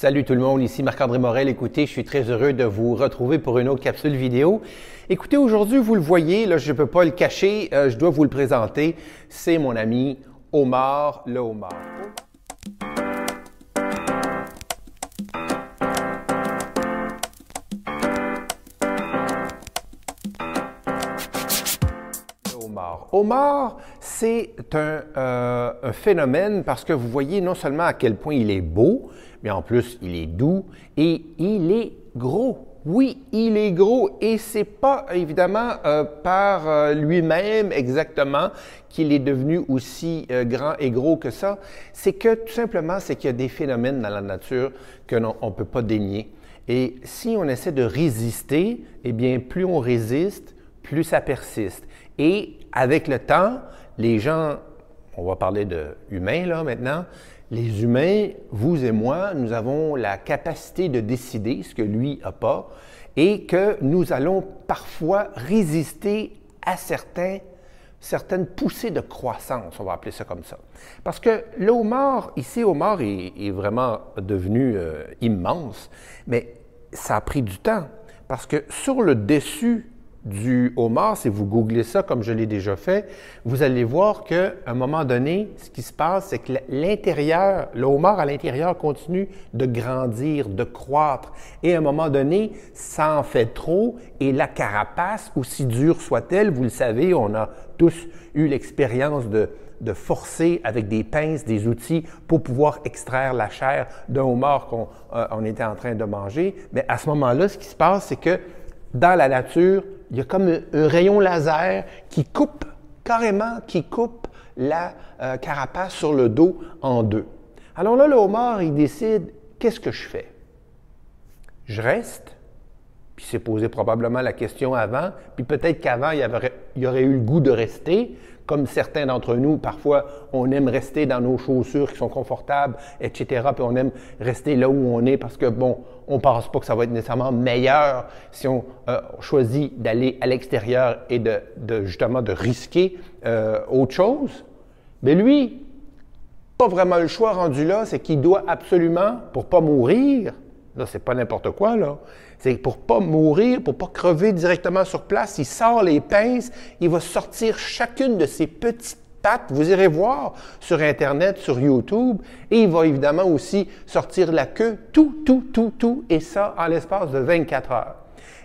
Salut tout le monde, ici Marc-André Morel. Écoutez, je suis très heureux de vous retrouver pour une autre capsule vidéo. Écoutez, aujourd'hui, vous le voyez, là, je ne peux pas le cacher, euh, je dois vous le présenter. C'est mon ami Omar le Omar. Omar. Omar, c'est un, euh, un, phénomène parce que vous voyez non seulement à quel point il est beau, mais en plus il est doux et il est gros. Oui, il est gros et c'est pas évidemment euh, par euh, lui-même exactement qu'il est devenu aussi grand et gros que ça. C'est que tout simplement, c'est qu'il y a des phénomènes dans la nature que l'on ne peut pas dénier. Et si on essaie de résister, eh bien, plus on résiste, plus ça persiste. Et avec le temps, les gens, on va parler de humains là maintenant, les humains, vous et moi, nous avons la capacité de décider ce que lui n'a pas et que nous allons parfois résister à certains, certaines poussées de croissance, on va appeler ça comme ça. Parce que le homard, ici, homard est, est vraiment devenu euh, immense, mais ça a pris du temps. Parce que sur le dessus du homard, si vous googlez ça comme je l'ai déjà fait, vous allez voir qu'à un moment donné, ce qui se passe, c'est que l'intérieur, le homard à l'intérieur continue de grandir, de croître. Et à un moment donné, ça en fait trop et la carapace, aussi dure soit-elle, vous le savez, on a tous eu l'expérience de, de forcer avec des pinces, des outils pour pouvoir extraire la chair d'un homard qu'on euh, on était en train de manger. Mais à ce moment-là, ce qui se passe, c'est que dans la nature, il y a comme un, rayon laser qui coupe carrément, qui coupe la euh, carapace sur le dos en deux. Alors là, le homard, il décide, qu'est-ce que je fais? Je reste, puis s'est posé probablement la question avant, puis peut-être qu'avant, il, il aurait eu le goût de rester, comme certains d'entre nous, parfois, on aime rester dans nos chaussures qui sont confortables, etc., puis on aime rester là où on est parce que, bon, on ne pense pas que ça va être nécessairement meilleur si on euh, choisit d'aller à l'extérieur et de, justement de risquer euh, autre chose. Mais lui, pas vraiment le choix rendu là, c'est qu'il doit absolument, pour pas mourir, là, c'est pas n'importe quoi, là, c'est pour pas mourir, pour pas crever directement sur place, il sort les pinces, il va sortir chacune de ses petites pattes. Vous irez voir sur Internet, sur YouTube, et il va évidemment aussi sortir la queue, tout, tout, tout, tout, et ça en l'espace de 24 heures.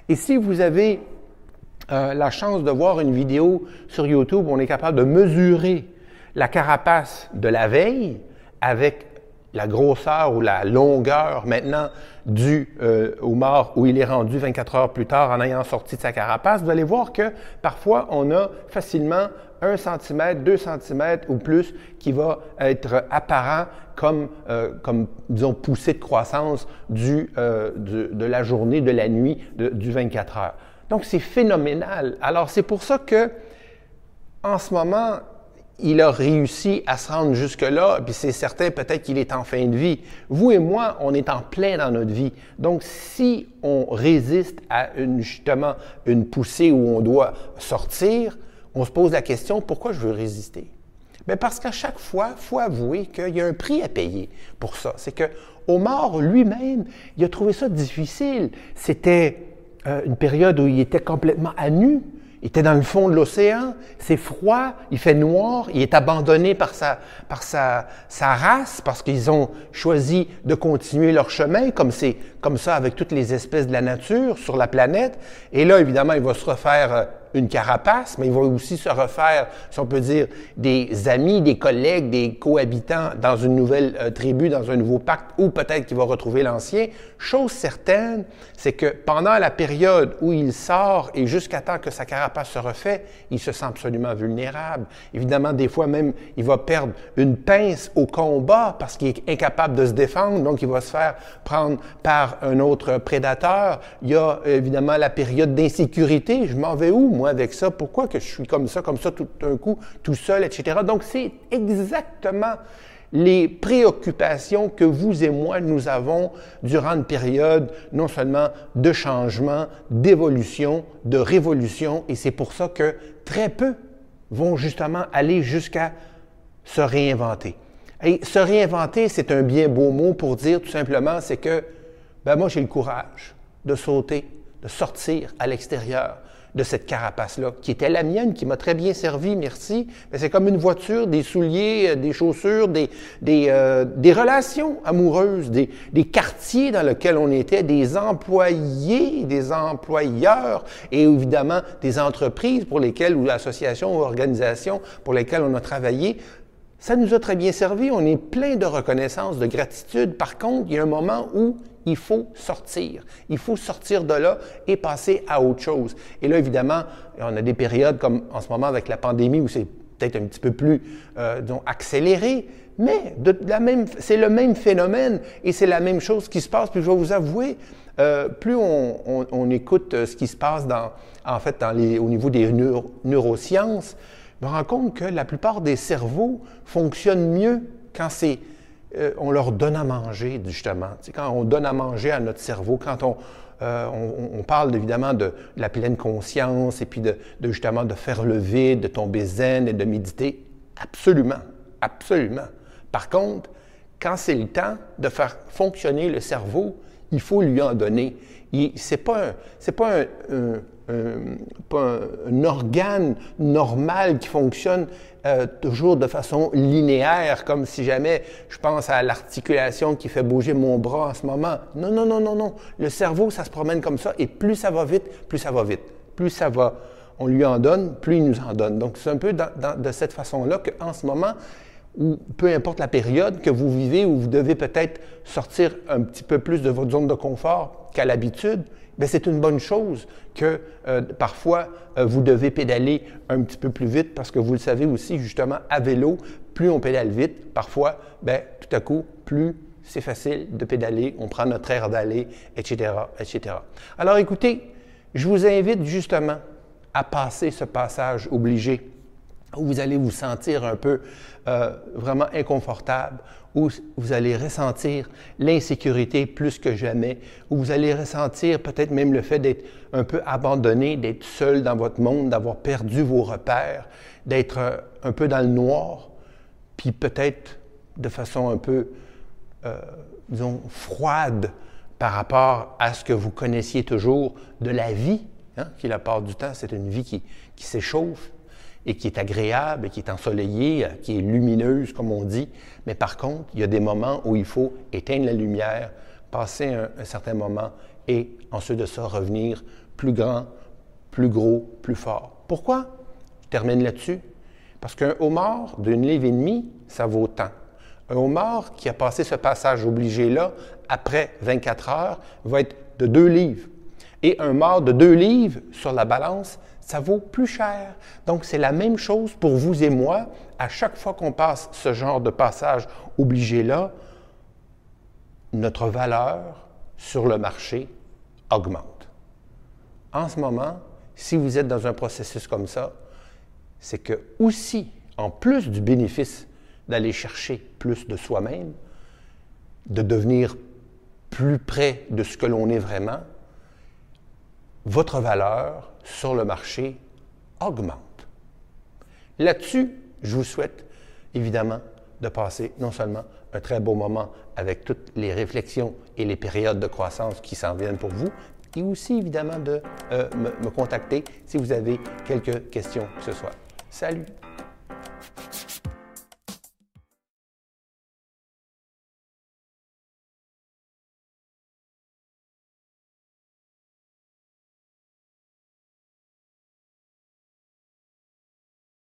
Et si vous avez euh, la chance de voir une vidéo sur YouTube, on est capable de mesurer la carapace de la veille avec la grosseur ou la longueur maintenant du euh, homard où il est rendu 24 heures plus tard en ayant sorti de sa carapace, vous allez voir que parfois on a facilement 1 cm, 2 cm ou plus qui va être apparent comme, euh, disons, poussée de croissance euh, de la journée, de la nuit du 24 heures. Donc c'est phénoménal. Alors c'est pour ça que en ce moment, il a réussi à se rendre jusque-là, puis c'est certain peut-être qu'il est en fin de vie. Vous et moi, on est en plein dans notre vie. Donc, si on résiste à une, justement une poussée où on doit sortir, on se pose la question, pourquoi je veux résister? Bien parce qu'à chaque fois, il faut avouer qu'il y a un prix à payer pour ça. C'est que Omar lui-même, il a trouvé ça difficile. C'était euh, une période où il était complètement à nu. Il était dans le fond de l'océan, c'est froid, il fait noir, il est abandonné par sa, par sa, sa race parce qu'ils ont choisi de continuer leur chemin, comme c'est comme ça avec toutes les espèces de la nature sur la planète. Et là, évidemment, il va se refaire euh, une carapace, mais il va aussi se refaire, si on peut dire, des amis, des collègues, des cohabitants dans une nouvelle euh, tribu, dans un nouveau pacte, ou peut-être qu'il va retrouver l'ancien. Chose certaine, c'est que pendant la période où il sort et jusqu'à temps que sa carapace se refait, il se sent absolument vulnérable. Évidemment, des fois même, il va perdre une pince au combat parce qu'il est incapable de se défendre, donc il va se faire prendre par un autre prédateur. Il y a évidemment la période d'insécurité. Je m'en vais où, moi? Avec ça? Pourquoi que je suis comme ça, comme ça tout d'un coup, tout seul, etc. Donc, c'est exactement les préoccupations que vous et moi, nous avons durant une période non seulement de changement, d'évolution, de révolution, et c'est pour ça que très peu vont justement aller jusqu'à se réinventer. Et se réinventer, c'est un bien beau mot pour dire tout simplement, c'est que ben moi j'ai le courage de sauter, de sortir à l'extérieur de cette carapace-là, qui était la mienne, qui m'a très bien servi, merci. Mais c'est comme une voiture, des souliers, euh, des chaussures, des, des, euh, des relations amoureuses, des, des, quartiers dans lesquels on était, des employés, des employeurs et évidemment des entreprises pour lesquelles, ou associations ou organisations pour lesquelles on a travaillé. Ça nous a très bien servi, on est plein de reconnaissance, de gratitude. Par contre, il y a un moment où il faut sortir. Il faut sortir de là et passer à autre chose. Et là, évidemment, on a des périodes comme en ce moment avec la pandémie où c'est peut-être un petit peu plus euh, disons, accéléré, mais c'est le même phénomène et c'est la même chose qui se passe. Puis je vais vous avouer, euh, plus on, écoute euh, ce qui se passe en fait au niveau des neurosciences, on rend compte que la plupart des cerveaux fonctionnent mieux quand c'est euh, on leur donne à manger, justement. quand on donne à manger à notre cerveau, quand on, euh, parle évidemment de, la pleine conscience et puis de, justement de faire le vide, de tomber zen et de méditer, absolument, absolument. Par contre, quand c'est le temps de faire fonctionner le cerveau, il faut lui en donner. Ce n'est pas, un, pas un, un, organe normal qui fonctionne euh, toujours de façon linéaire, comme si jamais je pense à l'articulation qui fait bouger mon bras en ce moment. Non, non, non, non, non. Le cerveau, ça se promène comme ça, et plus ça va vite, plus ça va vite. Plus ça va, on lui en donne, plus il nous en donne. Donc c'est un peu de cette façon-là qu'en ce moment, ou peu importe la période que vous vivez, où vous devez peut-être sortir un petit peu plus de votre zone de confort qu'à l'habitude, c'est une bonne chose que euh, parfois euh, vous devez pédaler un petit peu plus vite parce que vous le savez aussi, justement, à vélo, plus on pédale vite, parfois, ben, tout à coup, plus c'est facile de pédaler, on prend notre air d'aller, etc., etc. Alors écoutez, je vous invite justement à passer ce passage obligé vous allez vous sentir un peu euh, vraiment inconfortable, où vous allez ressentir l'insécurité plus que jamais, où vous allez ressentir peut-être même le fait d'être un peu abandonné, d'être seul dans votre monde, d'avoir perdu vos repères, d'être euh, un peu dans le noir, puis peut-être de façon un peu, euh, disons, froide par rapport à ce que vous connaissiez toujours de la vie, hein, qui la part du temps, c'est une vie qui, qui s'échauffe, et qui est agréable, et qui est ensoleillée, qui est lumineuse, comme on dit. Mais par contre, il y a des moments où il faut éteindre la lumière, passer un, certain moment et ensuite de ça revenir plus grand, plus gros, plus fort. Pourquoi? Je termine là-dessus? Parce qu'un homard d'une livre et demie, ça vaut tant. Un homard qui a passé ce passage obligé-là, après 24 heures, va être de deux livres. Et un mort de deux livres sur la balance, ça vaut plus cher. Donc, c'est la même chose pour vous et moi. À chaque fois qu'on passe ce genre de passage obligé-là, notre valeur sur le marché augmente. En ce moment, si vous êtes dans un processus comme ça, c'est que aussi, en plus du bénéfice d'aller chercher plus de soi-même, de devenir plus près de ce que l'on est vraiment, votre valeur sur le marché augmente. Là-dessus, je vous souhaite évidemment de passer non seulement un très beau moment avec toutes les réflexions et les périodes de croissance qui s'en viennent pour vous, et aussi évidemment de euh, me, me contacter si vous avez quelques questions que ce soit. Salut!